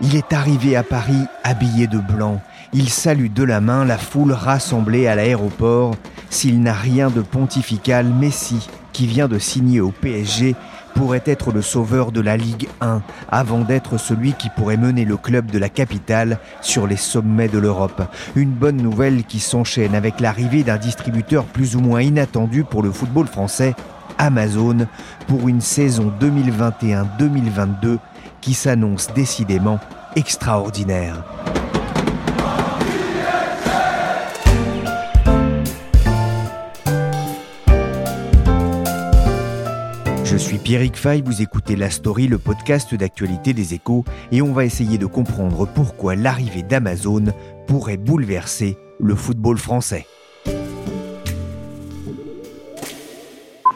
Il est arrivé à Paris habillé de blanc. Il salue de la main la foule rassemblée à l'aéroport. S'il n'a rien de pontifical, Messi, qui vient de signer au PSG, pourrait être le sauveur de la Ligue 1 avant d'être celui qui pourrait mener le club de la capitale sur les sommets de l'Europe. Une bonne nouvelle qui s'enchaîne avec l'arrivée d'un distributeur plus ou moins inattendu pour le football français, Amazon, pour une saison 2021-2022 qui s'annonce décidément extraordinaire. Je suis Pierrick Fay, vous écoutez La Story, le podcast d'actualité des échos, et on va essayer de comprendre pourquoi l'arrivée d'Amazon pourrait bouleverser le football français.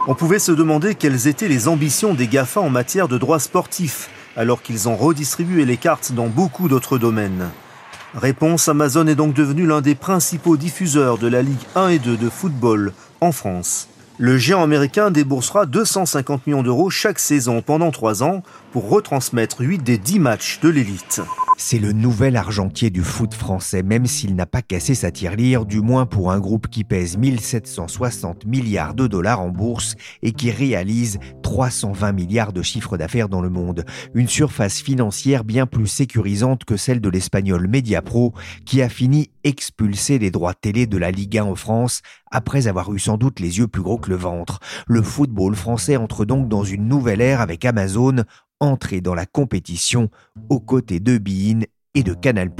On pouvait se demander quelles étaient les ambitions des GAFA en matière de droits sportifs, alors qu'ils ont redistribué les cartes dans beaucoup d'autres domaines. Réponse, Amazon est donc devenu l'un des principaux diffuseurs de la Ligue 1 et 2 de football en France. Le géant américain déboursera 250 millions d'euros chaque saison pendant 3 ans pour retransmettre 8 des 10 matchs de l'élite. C'est le nouvel argentier du foot français, même s'il n'a pas cassé sa tirelire, du moins pour un groupe qui pèse 1760 milliards de dollars en bourse et qui réalise 320 milliards de chiffre d'affaires dans le monde. Une surface financière bien plus sécurisante que celle de l'espagnol Mediapro, qui a fini expulser les droits télé de la Ligue 1 en France après avoir eu sans doute les yeux plus gros que le ventre. Le football français entre donc dans une nouvelle ère avec Amazon, entrer dans la compétition aux côtés de Bein et de Canal+.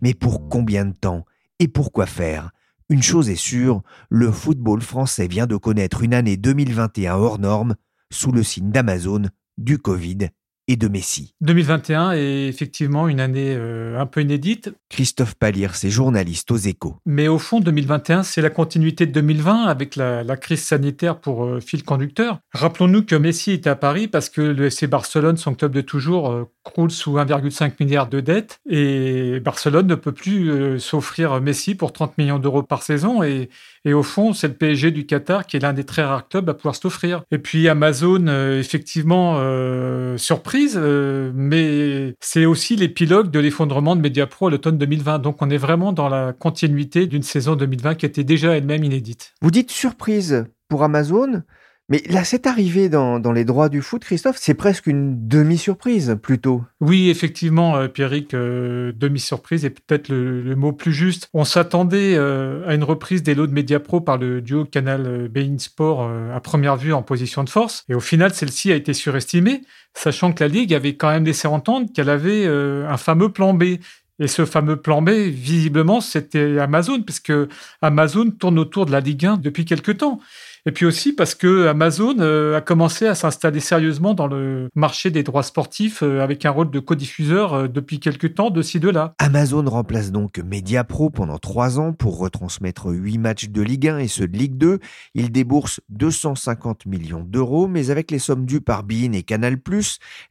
Mais pour combien de temps Et pourquoi faire? Une chose est sûre, le football français vient de connaître une année 2021 hors norme sous le signe d'Amazon, du Covid et de Messi. 2021 est effectivement une année euh, un peu inédite. Christophe Palir, c'est journaliste aux échos. Mais au fond, 2021, c'est la continuité de 2020 avec la, la crise sanitaire pour euh, fil conducteur. Rappelons-nous que Messi est à Paris parce que le FC Barcelone, son club de toujours, euh, croule sous 1,5 milliard de dettes et Barcelone ne peut plus s'offrir Messi pour 30 millions d'euros par saison et, et au fond, c'est le PSG du Qatar qui est l'un des très rares clubs à pouvoir se l'offrir. Et puis Amazon, euh, effectivement, euh, surprise, euh, mais c'est aussi l'épilogue de l'effondrement de Mediapro à l'automne 2020. Donc on est vraiment dans la continuité d'une saison 2020 qui était déjà elle-même inédite. Vous dites surprise pour Amazon mais là, cette arrivée dans, dans, les droits du foot, Christophe, c'est presque une demi-surprise plutôt. Oui, effectivement, euh, Pierrick, euh, demi-surprise est peut-être le, le, mot plus juste. On s'attendait euh, à une reprise des lots de Mediapro par le duo Canal Bein Sport euh, à première vue en position de force. Et au final, celle-ci a été surestimée, sachant que la Ligue avait quand même laissé entendre qu'elle avait euh, un fameux plan B. Et ce fameux plan B, visiblement, c'était Amazon, puisque Amazon tourne autour de la Ligue 1 depuis quelque temps. Et puis aussi parce que Amazon euh, a commencé à s'installer sérieusement dans le marché des droits sportifs euh, avec un rôle de codiffuseur euh, depuis quelques temps de ci de là. Amazon remplace donc Mediapro pendant trois ans pour retransmettre huit matchs de Ligue 1 et ceux de Ligue 2. Il débourse 250 millions d'euros, mais avec les sommes dues par Bein et Canal+,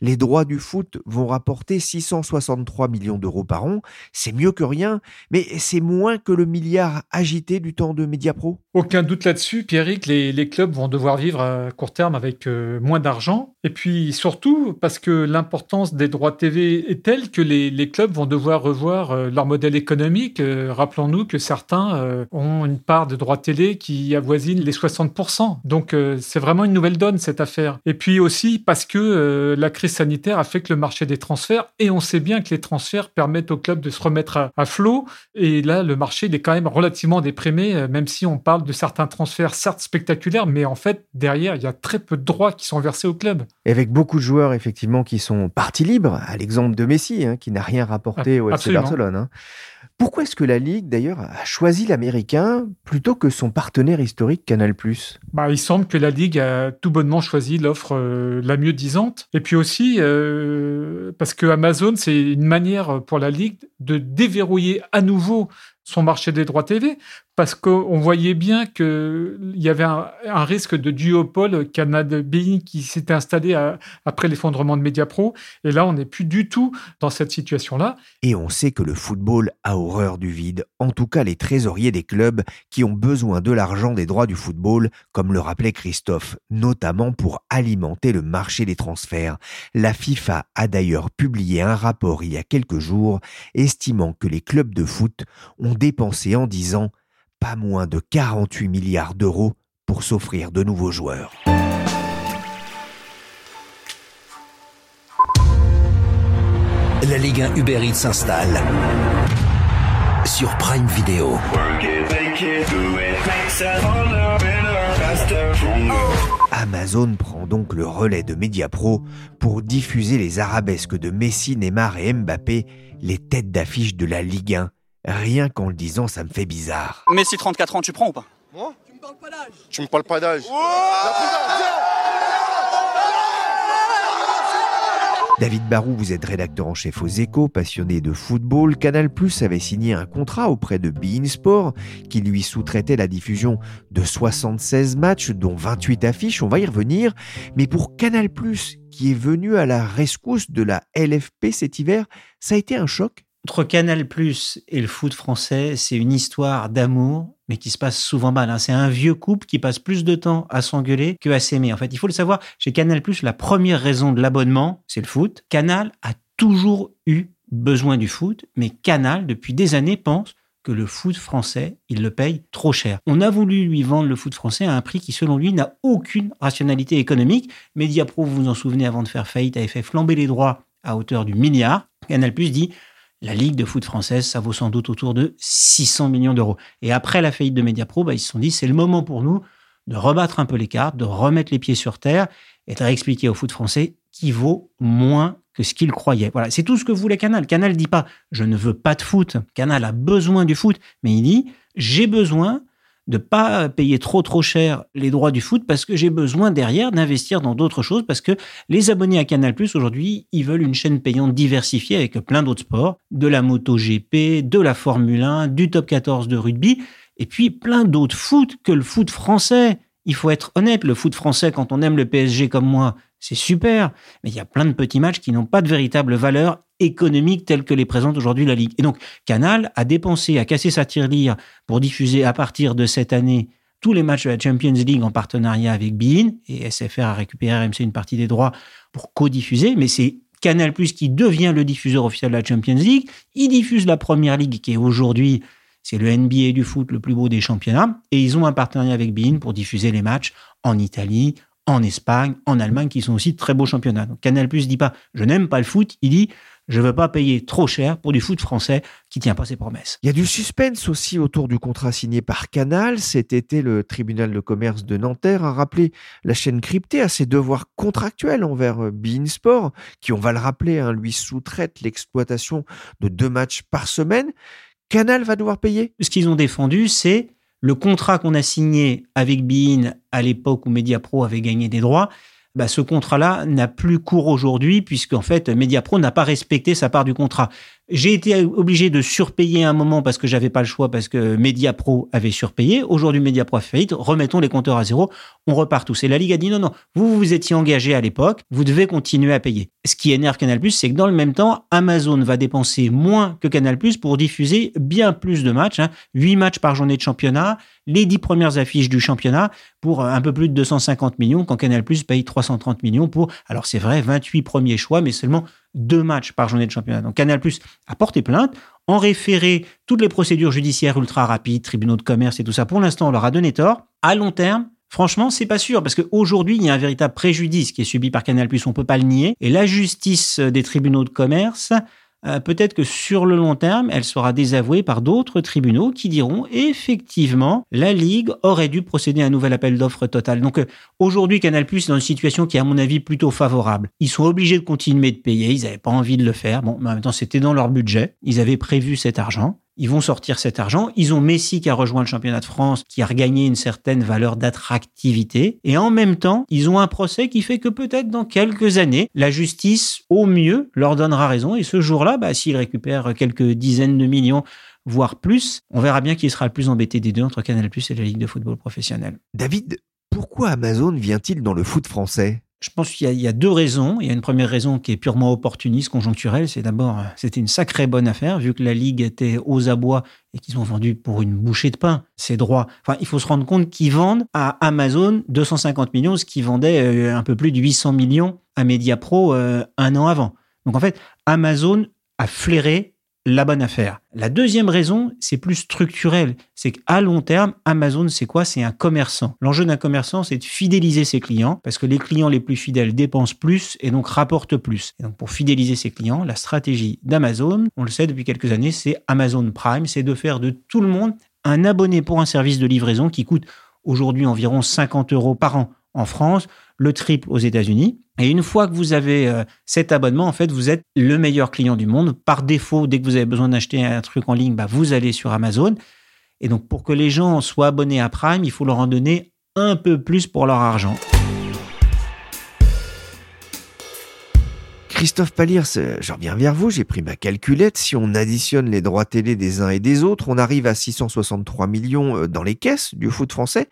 les droits du foot vont rapporter 663 millions d'euros par an. C'est mieux que rien, mais c'est moins que le milliard agité du temps de Mediapro. Aucun doute là-dessus, Pierrick. Les les, clubs vont devoir vivre à court terme avec euh, moins d'argent. Et puis surtout parce que l'importance des droits TV est telle que les, les clubs vont devoir revoir euh, leur modèle économique. Euh, Rappelons-nous que certains ont une part de droits télé qui avoisine les 60%. Donc c'est vraiment une nouvelle donne cette affaire. Et puis aussi parce que la crise sanitaire affecte le marché des transferts et on sait bien que les transferts permettent aux clubs de se remettre à, flot. Et là, le marché est quand même relativement déprimé, même si on parle de certains transferts certes spectaculaires spectaculaire, mais en fait, derrière, il y a très peu de droits qui sont versés au club. Et avec beaucoup de joueurs, effectivement, qui sont partis libres, à l'exemple de Messi, hein, qui n'a rien rapporté au FC Barcelone. Hein. Pourquoi est-ce que la Ligue, d'ailleurs, a choisi l'Américain plutôt que son partenaire historique Canal bah, Il semble que la Ligue a tout bonnement choisi l'offre euh, la mieux disante. Et puis aussi, euh, parce que Amazon, c'est une manière pour la Ligue de déverrouiller à nouveau son marché des droits TV parce qu'on voyait bien qu'il y avait un, risque de duopole Canal Bein qui s'était installé après l'effondrement de Mediapro. Et là, on n'est plus du tout dans cette situation-là. Et on sait que le football a horreur du vide, en tout cas les trésoriers des clubs qui ont besoin de l'argent des droits du football, comme le rappelait Christophe, notamment pour alimenter le marché des transferts. La FIFA a d'ailleurs publié un rapport il y a quelques jours estimant que les clubs de foot ont dépensé en 10 ans pas moins de 48 milliards d'euros pour s'offrir de nouveaux joueurs. La Ligue 1 Uber Eats s'installe sur Prime Video. Amazon prend donc le relais de Mediapro pour diffuser les arabesques de Messi, Neymar et Mbappé, les têtes d'affiche de la Ligue 1 Rien qu'en le disant, ça me fait bizarre. Mais si 34 ans, tu prends ou pas? Moi? Tu me parles pas d'âge Tu me parles pas d'âge David Barou, vous êtes rédacteur en chef aux Échos, passionné de football. Canal Plus avait signé un contrat auprès de Bein Sport qui lui sous-traitait la diffusion de 76 matchs, dont 28 affiches. On va y revenir. Mais pour Canal Plus, qui est venu à la rescousse de la LFP cet hiver, ça a été un choc entre Canal Plus et le foot français, c'est une histoire d'amour, mais qui se passe souvent mal. Hein. C'est un vieux couple qui passe plus de temps à s'engueuler que à s'aimer. En fait, il faut le savoir, chez Canal Plus, la première raison de l'abonnement, c'est le foot. Canal a toujours eu besoin du foot, mais Canal, depuis des années, pense que le foot français, il le paye trop cher. On a voulu lui vendre le foot français à un prix qui, selon lui, n'a aucune rationalité économique. Mediapro, vous vous en souvenez, avant de faire faillite, avait fait flamber les droits à hauteur du milliard. Canal Plus dit la Ligue de foot française, ça vaut sans doute autour de 600 millions d'euros. Et après la faillite de Mediapro, bah, ils se sont dit, c'est le moment pour nous de rebattre un peu les cartes, de remettre les pieds sur terre et de réexpliquer au foot français qui vaut moins que ce qu'il croyait. Voilà, c'est tout ce que voulait Canal. Canal dit pas, je ne veux pas de foot. Canal a besoin du foot, mais il dit, j'ai besoin de pas payer trop trop cher les droits du foot parce que j'ai besoin derrière d'investir dans d'autres choses parce que les abonnés à Canal+ aujourd'hui, ils veulent une chaîne payante diversifiée avec plein d'autres sports, de la moto GP, de la Formule 1, du top 14 de rugby et puis plein d'autres foot que le foot français. Il faut être honnête, le foot français quand on aime le PSG comme moi, c'est super, mais il y a plein de petits matchs qui n'ont pas de véritable valeur économique telle que les présente aujourd'hui la Ligue. Et donc, Canal a dépensé, a cassé sa tirelire pour diffuser à partir de cette année tous les matchs de la Champions League en partenariat avec Bein et SFR a récupéré RMC une partie des droits pour co-diffuser, mais c'est Canal Plus qui devient le diffuseur officiel de la Champions League. Il diffuse la Première Ligue qui est aujourd'hui c'est le NBA du foot le plus beau des championnats. Et ils ont un partenariat avec Bein pour diffuser les matchs en Italie, en Espagne, en Allemagne, qui sont aussi de très beaux championnats. Donc Canal Plus dit pas je n'aime pas le foot, il dit je ne veux pas payer trop cher pour du foot français qui tient pas ses promesses. Il y a du suspense aussi autour du contrat signé par Canal. Cet été, le tribunal de commerce de Nanterre a rappelé la chaîne cryptée à ses devoirs contractuels envers euh, Bein Sport, qui, on va le rappeler, hein, lui sous-traite l'exploitation de deux matchs par semaine. Canal va devoir payer? Ce qu'ils ont défendu, c'est le contrat qu'on a signé avec Bein à l'époque où Mediapro avait gagné des droits. Bah, ce contrat-là n'a plus cours aujourd'hui puisqu'en fait Mediapro n'a pas respecté sa part du contrat. J'ai été obligé de surpayer un moment parce que j'avais pas le choix parce que Mediapro avait surpayé. Aujourd'hui, Mediapro a faillite. Remettons les compteurs à zéro. On repart tous. Et la Ligue a dit non, non. Vous vous étiez engagé à l'époque. Vous devez continuer à payer. Ce qui énerve Canal+, c'est que dans le même temps, Amazon va dépenser moins que Canal+, pour diffuser bien plus de matchs. Hein. 8 matchs par journée de championnat. Les 10 premières affiches du championnat pour un peu plus de 250 millions quand Canal+, paye 330 millions pour, alors c'est vrai, 28 premiers choix, mais seulement deux matchs par journée de championnat. Donc Canal Plus a porté plainte, en référé toutes les procédures judiciaires ultra rapides, tribunaux de commerce et tout ça. Pour l'instant, on leur a donné tort. À long terme, Franchement, c'est pas sûr parce qu'aujourd'hui, il y a un véritable préjudice qui est subi par Canal+. On peut pas le nier. Et la justice des tribunaux de commerce euh, peut-être que sur le long terme, elle sera désavouée par d'autres tribunaux qui diront effectivement, la Ligue aurait dû procéder à un nouvel appel d'offres total. Donc euh, aujourd'hui, Canal Plus est dans une situation qui est à mon avis plutôt favorable. Ils sont obligés de continuer de payer, ils n'avaient pas envie de le faire. Bon, mais en même temps, c'était dans leur budget, ils avaient prévu cet argent. Ils vont sortir cet argent. Ils ont Messi qui a rejoint le championnat de France, qui a regagné une certaine valeur d'attractivité. Et en même temps, ils ont un procès qui fait que peut-être dans quelques années, la justice, au mieux, leur donnera raison. Et ce jour-là, bah, s'ils récupèrent quelques dizaines de millions, voire plus, on verra bien qui sera le plus embêté des deux entre Canal Plus et la Ligue de football professionnel. David, pourquoi Amazon vient-il dans le foot français? Je pense qu'il y, a deux raisons. Il y a une première raison qui est purement opportuniste, conjoncturelle. C'est d'abord, c'était une sacrée bonne affaire, vu que la Ligue était aux abois et qu'ils ont vendu pour une bouchée de pain ces droits. Enfin, il faut se rendre compte qu'ils vendent à Amazon 250 millions, ce qui vendait euh, un peu plus de 800 millions à Mediapro euh, un an avant. Donc en fait, Amazon a flairé la bonne affaire. La deuxième raison, c'est plus structurel. C'est qu'à long terme, Amazon, c'est quoi? C'est un commerçant. L'enjeu d'un commerçant, c'est de fidéliser ses clients parce que les clients les plus fidèles dépensent plus et donc rapportent plus. Et donc pour fidéliser ses clients, la stratégie d'Amazon, on le sait depuis quelques années, c'est Amazon Prime, c'est de faire de tout le monde un abonné pour un service de livraison qui coûte aujourd'hui environ 50 euros par an en France, le triple aux États-Unis. Et une fois que vous avez euh, cet abonnement, en fait, vous êtes le meilleur client du monde. Par défaut, dès que vous avez besoin d'acheter un truc en ligne, bah, vous allez sur Amazon. Et donc, pour que les gens soient abonnés à Prime, il faut leur en donner un peu plus pour leur argent. Christophe Paliers, je reviens vers vous, j'ai pris ma calculette. Si on additionne les droits télé des uns et des autres, on arrive à 663 millions euh, dans les caisses du foot français.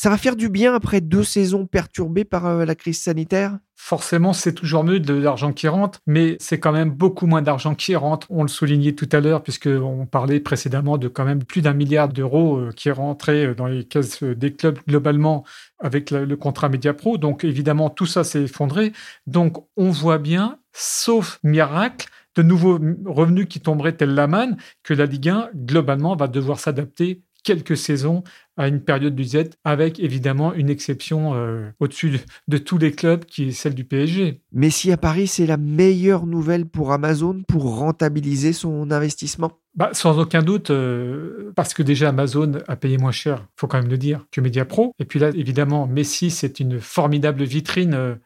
Ça va faire du bien après deux saisons perturbées par euh, la crise sanitaire? Forcément, c'est toujours mieux de l'argent qui rentre, mais c'est quand même beaucoup moins d'argent qui rentre. On le soulignait tout à l'heure, puisqu'on parlait précédemment de quand même plus d'un milliard d'euros euh, qui rentraient euh, dans les caisses des clubs globalement avec le contrat Mediapro. Donc évidemment, tout ça s'est effondré. Donc on voit bien, sauf miracle, de nouveaux revenus qui tomberaient tel la manne, que la Ligue 1, globalement, va devoir s'adapter quelques saisons à une période du Z, avec évidemment une exception euh, au-dessus de, tous les clubs qui est celle du PSG. Mais si à Paris, c'est la meilleure nouvelle pour Amazon pour rentabiliser son investissement? Bah, Sans aucun doute, euh, parce que déjà Amazon a payé moins cher, faut quand même le dire, que Mediapro. Et puis là, évidemment, Messi, c'est une formidable vitrine.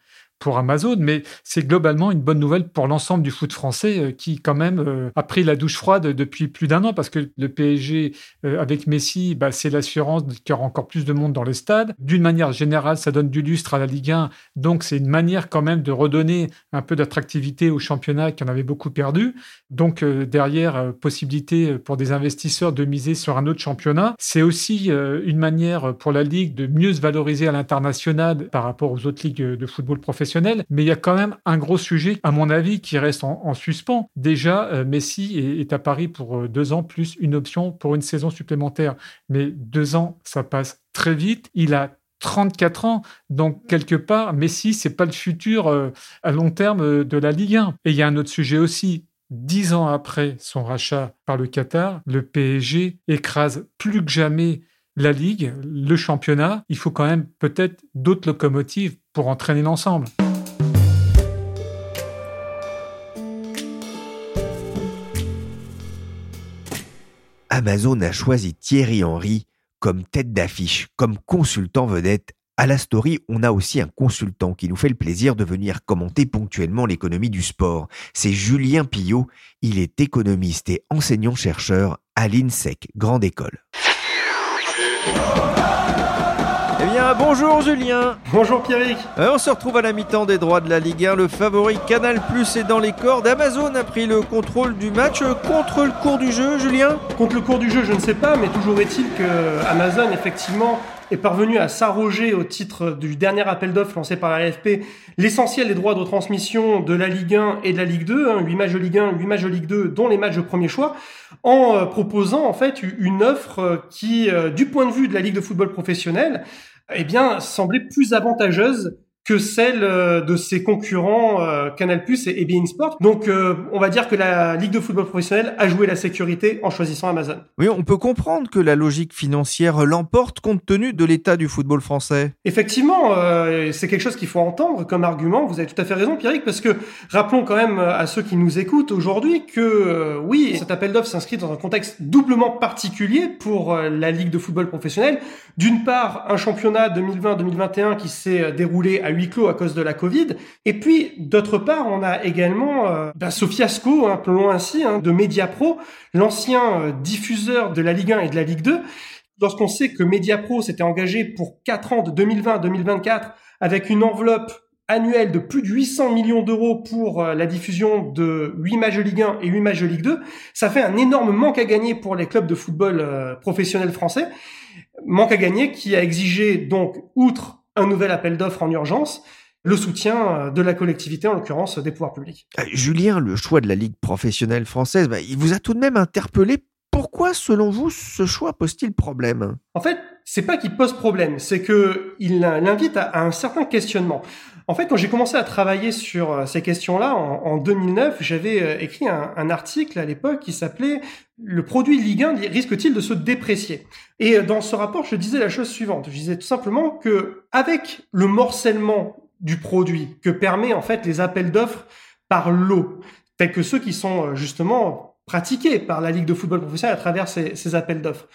Pour Amazon, mais c'est globalement une bonne nouvelle pour l'ensemble du foot français euh, qui quand même euh, a pris la douche froide depuis plus d'un an parce que le PSG euh, avec Messi, bah, c'est l'assurance qu'il y aura encore plus de monde dans les stades. D'une manière générale, ça donne du lustre à la Ligue 1, donc c'est une manière quand même de redonner un peu d'attractivité au championnat qui en avait beaucoup perdu. Donc derrière, possibilité pour des investisseurs de miser sur un autre championnat. C'est aussi une manière pour la Ligue de mieux se valoriser à l'international par rapport aux autres ligues de football professionnel mais il y a quand même un gros sujet, à mon avis, qui reste en, suspens. Déjà, euh, Messi est, à Paris pour euh, deux ans, plus une option pour une saison supplémentaire. Mais deux ans, ça passe très vite. Il a 34 ans. Donc, quelque part, Messi, c'est pas le futur euh, à long terme de la Ligue 1. Et il y a un autre sujet aussi. Dix ans après son rachat par le Qatar, le PSG écrase plus que jamais la Ligue, le championnat. Il faut quand même peut-être d'autres locomotives pour entraîner l'ensemble. Amazon a choisi Thierry Henry comme tête d'affiche, comme consultant vedette. À la story, on a aussi un consultant qui nous fait le plaisir de venir commenter ponctuellement l'économie du sport. C'est Julien Pillot. Il est économiste et enseignant-chercheur à l'INSEC, Grande École. Bonjour Julien. Bonjour Pierrick. Euh, on se retrouve à la mi-temps des droits de la Ligue 1. Le favori Canal Plus est dans les cordes. Amazon a pris le contrôle du match contre le cours du jeu, Julien? Contre le cours du jeu, je ne sais pas, mais toujours est-il que Amazon, effectivement, est parvenu à s'arroger au titre du dernier appel d'offres lancé par la LFP l'essentiel des droits de transmission de la Ligue 1 et de la Ligue 2, hein, 8 matchs de Ligue 1, 8 matchs de Ligue 2, dont les matchs de premier choix, en euh, proposant en fait une offre euh, qui, euh, du point de vue de la Ligue de football professionnel, eh bien, semblait plus avantageuse que celle euh, de ses concurrents euh, Canal+ et, et Sport. Donc euh, on va dire que la Ligue de football professionnel a joué la sécurité en choisissant Amazon. Oui, on peut comprendre que la logique financière l'emporte compte tenu de l'état du football français. Effectivement, c'est quelque chose qu'il faut entendre comme argument. Vous avez tout à fait raison, Pierrick, parce que rappelons quand même à ceux qui nous écoutent aujourd'hui que oui, cet appel d'offres s'inscrit dans un contexte doublement particulier pour la Ligue de football professionnel. D'une part, un championnat 2020-2021 qui s'est déroulé à huis clos à cause de la Covid. Et puis, d'autre part, on a également euh, bah, ce fiasco, un peu loin ainsi, hein, de Mediapro, l'ancien euh, diffuseur de la Ligue 1 et de la Ligue 2. Lorsqu'on sait que Mediapro s'était engagé pour 4 ans de 2020 à 2024 avec une enveloppe annuelle de plus de 800 millions d'euros pour euh, la diffusion de 8 matchs de Ligue 1 et 8 matchs de Ligue 2, ça fait un énorme manque à gagner pour les clubs de football euh, professionnels français. Manque à gagner qui a exigé donc, outre un nouvel appel d'offres en urgence, le soutien euh, de la collectivité, en l'occurrence des pouvoirs publics. Euh, Julien, le choix de la Ligue professionnelle française, bah, il vous a tout de même interpellé. Pourquoi, selon vous, ce choix pose-t-il problème? En fait, c'est pas qu'il pose problème, c'est que il l'invite à, un certain questionnement. En fait, quand j'ai commencé à travailler sur euh, ces questions-là en, 2009, j'avais écrit un, un, article à l'époque qui s'appelait le produit Ligue 1 risque-t-il de se déprécier? Et dans ce rapport, je disais la chose suivante. Je disais tout simplement que avec le morcellement du produit que permet en fait les appels d'offres par lot, tels que ceux qui sont euh, justement pratiqués par la Ligue de football professionnel à travers ces, ces appels d'offres,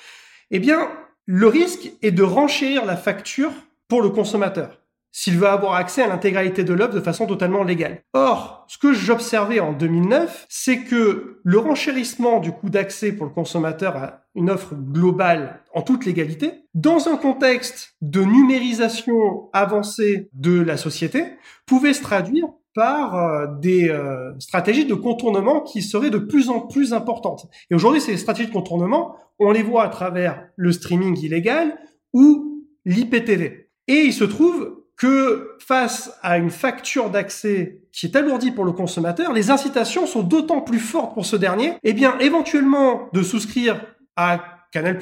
eh bien, le risque est de renchérir la facture pour le consommateur s'il veut avoir accès à l'intégralité de l'œuvre de façon totalement légale. Or, ce que j'observais en 2009, c'est que le renchérissement du coût d'accès pour le consommateur à une offre globale en toute légalité, dans un contexte de numérisation avancée de la société, pouvait se traduire par euh, des euh, stratégies de contournement qui seraient de plus en plus importantes. Et aujourd'hui, ces stratégies de contournement, on les voit à travers le streaming illégal ou l'IPTV. Et il se trouve que face à une facture d'accès qui est alourdie pour le consommateur, les incitations sont d'autant plus fortes pour ce dernier, eh bien, éventuellement de souscrire à Canal+,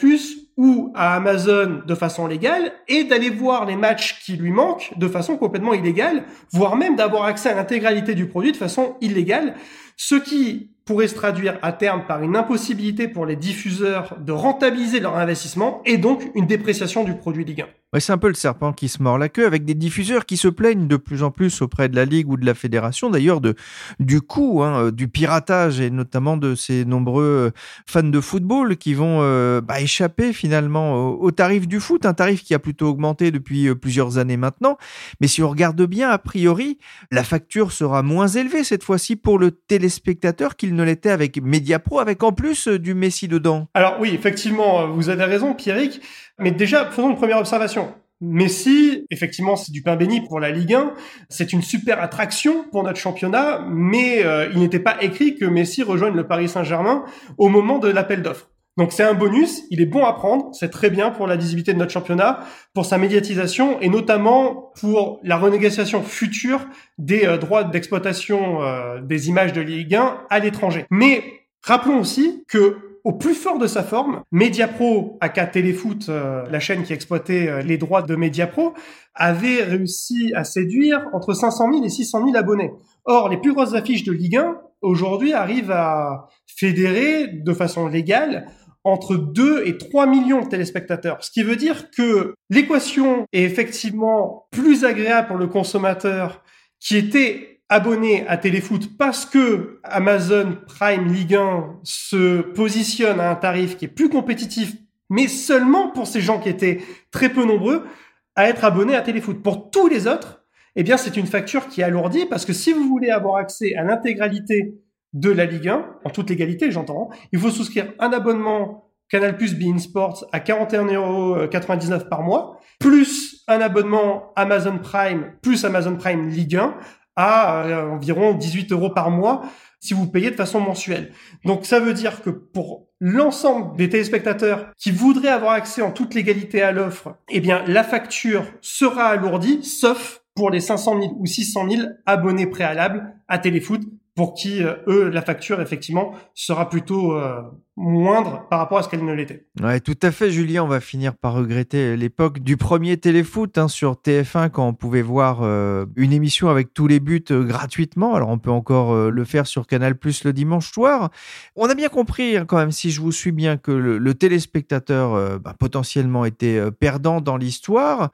ou à Amazon de façon légale, et d'aller voir les matchs qui lui manquent de façon complètement illégale, voire même d'avoir accès à l'intégralité du produit de façon illégale, ce qui pourrait se traduire à terme par une impossibilité pour les diffuseurs de rentabiliser leur investissement et donc une dépréciation du produit Ligue 1. Ouais, c'est un peu le serpent qui se mord la queue avec des diffuseurs qui se plaignent de plus en plus auprès de la Ligue ou de la Fédération d'ailleurs du coût, hein, du piratage et notamment de ces nombreux euh, fans de football qui vont euh, bah, échapper finalement au, tarif du foot, un tarif qui a plutôt augmenté depuis euh, plusieurs années maintenant. Mais si on regarde bien, a priori, la facture sera moins élevée cette fois-ci pour le téléspectateur qu'il ne l'était avec Mediapro, avec en plus euh, du Messi dedans. Alors oui, effectivement, euh, vous avez raison, Pierrick. Mais déjà, faisons une première observation. Messi, effectivement, c'est du pain béni pour la Ligue 1. C'est une super attraction pour notre championnat, mais euh, il n'était pas écrit que Messi rejoigne le Paris Saint-Germain au moment de l'appel d'offres. Donc c'est un bonus, il est bon à prendre, c'est très bien pour la visibilité de notre championnat, pour sa médiatisation et notamment pour la renégociation future des euh, droits d'exploitation euh, des images de Ligue 1 à l'étranger. Mais rappelons aussi que au plus fort de sa forme, Mediapro, aka Téléfoot, euh, la chaîne qui exploitait les droits de Mediapro, avait réussi à séduire entre 500 000 et 600 000 abonnés. Or, les plus grosses affiches de Ligue 1 aujourd'hui arrivent à fédérer de façon légale entre 2 et 3 millions de téléspectateurs. Ce qui veut dire que l'équation est effectivement plus agréable pour le consommateur qui était abonné à Téléfoot parce que Amazon Prime Ligue 1 se positionne à un tarif qui est plus compétitif, mais seulement pour ces gens qui étaient très peu nombreux à être abonnés à Téléfoot. Pour tous les autres, eh bien, c'est une facture qui est alourdie parce que si vous voulez avoir accès à l'intégralité de la Ligue 1, en toute légalité, j'entends, il faut souscrire un abonnement Canal Plus Bein Sports à 41,99€ par mois, plus un abonnement Amazon Prime, plus Amazon Prime Ligue 1 à euh, environ 18 euros par mois si vous payez de façon mensuelle. Donc ça veut dire que pour l'ensemble des téléspectateurs qui voudraient avoir accès en toute légalité à l'offre, eh bien la facture sera alourdie, sauf pour les 500 000 ou 600 000 abonnés préalables à Téléfoot pour qui, euh, eux, la facture, effectivement, sera plutôt euh, moindre par rapport à ce qu'elle ne l'était. Ouais, tout à fait, Julien. On va finir par regretter l'époque du premier téléfoot hein, sur TF1 quand on pouvait voir euh, une émission avec tous les buts gratuitement. Alors, on peut encore le faire sur Canal Plus le dimanche soir. On a bien compris, hein, quand même, si je vous suis bien, que le, téléspectateur bah, potentiellement était perdant dans l'histoire.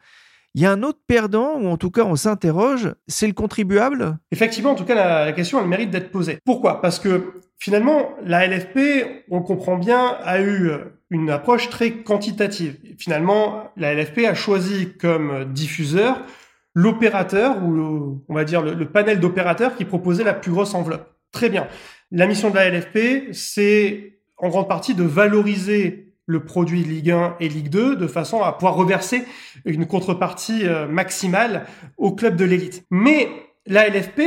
Il y a un autre perdant, ou en tout cas on s'interroge, c'est le contribuable? Effectivement, en tout cas la, question elle mérite d'être posée. Pourquoi? Parce que finalement la LFP, on le comprend bien, a eu euh, une approche très quantitative. Finalement, la LFP a choisi comme diffuseur l'opérateur, ou on va dire le, le panel d'opérateurs qui proposait la plus grosse enveloppe. Très bien. La mission de la LFP, c'est en grande partie de valoriser le produit Ligue 1 et Ligue 2 de façon à pouvoir reverser une contrepartie euh, maximale au club de l'élite. Mais la LFP,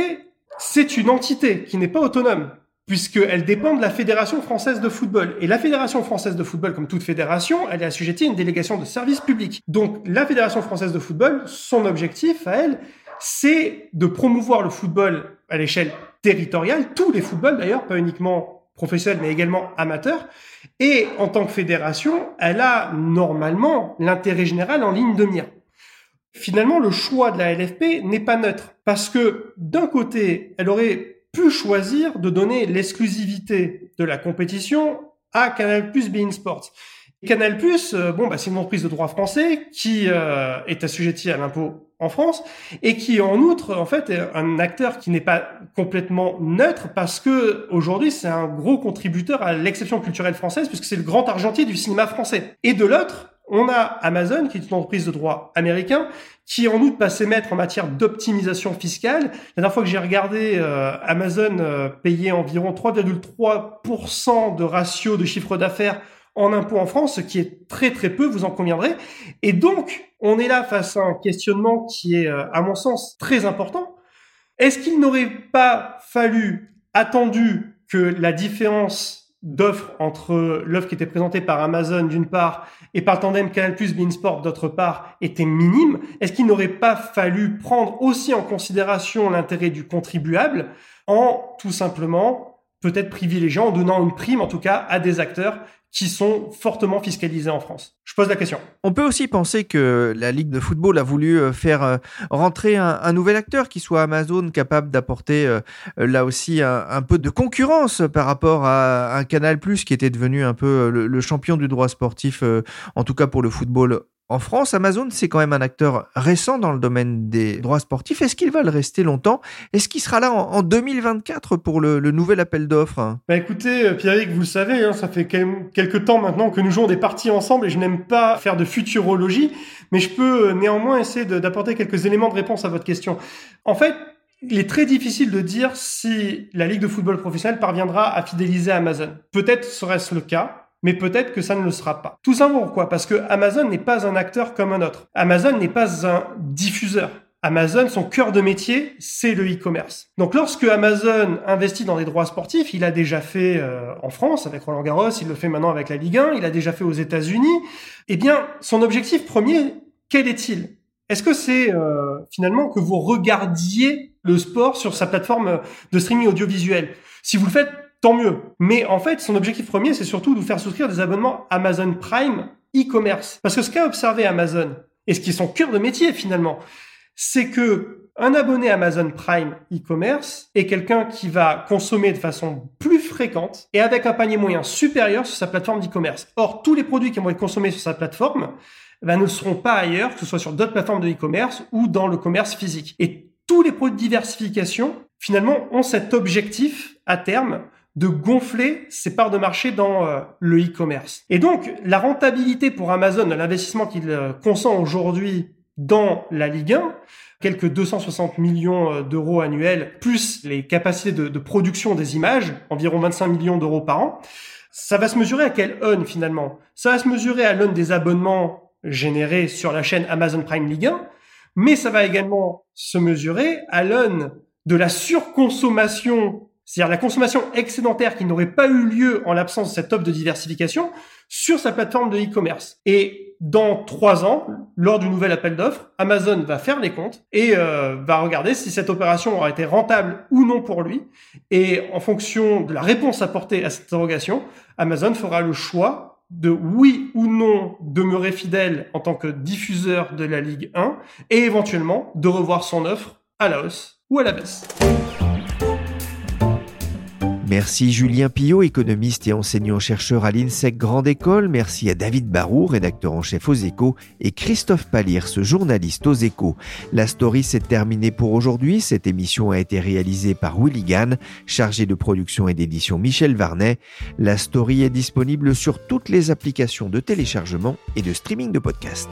c'est une entité qui n'est pas autonome puisqu'elle dépend de la Fédération française de football. Et la Fédération française de football, comme toute fédération, elle est assujettie à une délégation de service public. Donc la Fédération française de football, son objectif à elle, c'est de promouvoir le football à l'échelle territoriale, tous les footballs d'ailleurs, pas uniquement professionnelle, mais également amateur. Et en tant que fédération, elle a normalement l'intérêt général en ligne de mire. Finalement, le choix de la LFP n'est pas neutre, parce que d'un côté, elle aurait pu choisir de donner l'exclusivité de la compétition à Canal Plus Bein Sports. Canal Plus, euh, bon, bah, c'est une entreprise de droit français qui euh, est assujettie à l'impôt en France et qui en outre en fait est un acteur qui n'est pas complètement neutre parce que aujourd'hui c'est un gros contributeur à l'exception culturelle française puisque c'est le grand argentier du cinéma français. Et de l'autre, on a Amazon qui est une entreprise de droit américain qui en outre passé maître en matière d'optimisation fiscale. La dernière fois que j'ai regardé, euh, Amazon euh, payait environ 3,3% de ratio de chiffre d'affaires en impôts en France, ce qui est très très peu, vous en conviendrez. Et donc, on est là face à un questionnement qui est, euh, à mon sens, très important. Est-ce qu'il n'aurait pas fallu, attendu que la différence d'offres entre l'offre qui était présentée par Amazon d'une part et par Tandem Canal Plus Beansport d'autre part était minime, est-ce qu'il n'aurait pas fallu prendre aussi en considération l'intérêt du contribuable en tout simplement peut-être privilégiant, en donnant une prime en tout cas à des acteurs qui sont fortement fiscalisés en France Je pose la question. On peut aussi penser que la Ligue de football a voulu euh, faire euh, rentrer un, nouvel acteur qui soit Amazon, capable d'apporter euh, là aussi un, peu de concurrence par rapport à un Canal Plus qui était devenu un peu le champion du droit sportif, en tout cas pour le football en France, Amazon, c'est quand même un acteur récent dans le domaine des droits sportifs. Est-ce qu'il va le rester longtemps? Est-ce qu'il sera là en, 2024 pour le, nouvel appel d'offres? Bah Écoutez, Pierrick, vous le savez, hein, ça fait quand même quelques temps maintenant que nous jouons des parties ensemble et je n'aime pas faire de futurologie, mais je peux euh, néanmoins essayer d'apporter quelques éléments de réponse à votre question. En fait, il est très difficile de dire si la Ligue de football professionnel parviendra à fidéliser Amazon. Peut-être serait-ce le cas, mais peut-être que ça ne le sera pas. Tout simplement pourquoi Parce que Amazon n'est pas un acteur comme un autre. Amazon n'est pas un diffuseur. Amazon, son cœur de métier, c'est le e-commerce. Donc lorsque Amazon investit dans des droits sportifs, il a déjà fait euh, en France avec Roland Garros, il le fait maintenant avec la Ligue 1, il a déjà fait aux États-Unis. Eh bien, son objectif premier, quel est-il? Est-ce que c'est euh, finalement que vous regardiez le sport sur sa plateforme de streaming audiovisuel? Si vous le faites, tant mieux. Mais en fait, son objectif premier, c'est surtout de vous faire souscrire des abonnements Amazon Prime e-commerce. Parce que ce qu'a observé Amazon, et ce qui est son cœur de métier finalement, c'est que un abonné Amazon Prime e-commerce est quelqu'un qui va consommer de façon plus fréquente et avec un panier moyen supérieur sur sa plateforme d'e-commerce. Or, tous les produits qui vont être consommés sur sa plateforme ben, ne seront pas ailleurs, que ce soit sur d'autres plateformes de e-commerce ou dans le commerce physique. Et tous les produits de diversification, finalement, ont cet objectif à terme de gonfler ses parts de marché dans euh, le e-commerce. Et donc, la rentabilité pour Amazon l'investissement qu'il euh, consent aujourd'hui dans la Ligue 1, quelques 260 millions euh, d'euros annuels, plus les capacités de, production des images, environ 25 millions d'euros par an, ça va se mesurer à quel on finalement? Ça va se mesurer à l'aune des abonnements générés sur la chaîne Amazon Prime Ligue 1, mais ça va également se mesurer à l'aune de la surconsommation c'est-à-dire la consommation excédentaire qui n'aurait pas eu lieu en l'absence de cette offre de diversification sur sa plateforme de e-commerce. Et dans trois ans, lors du nouvel appel d'offres, Amazon va faire les comptes et euh, va regarder si cette opération aura été rentable ou non pour lui. Et en fonction de la réponse apportée à cette interrogation, Amazon fera le choix de oui ou non demeurer fidèle en tant que diffuseur de la Ligue 1 et éventuellement de revoir son offre à la hausse ou à la baisse. Merci Julien Pillot, économiste et enseignant-chercheur à l'INSEC Grande École. Merci à David Barou, rédacteur en chef aux échos, et Christophe Palirs, journaliste aux échos. La story s'est terminée pour aujourd'hui. Cette émission a été réalisée par Willy Gann, chargé de production et d'édition Michel Varnet. La story est disponible sur toutes les applications de téléchargement et de streaming de podcasts.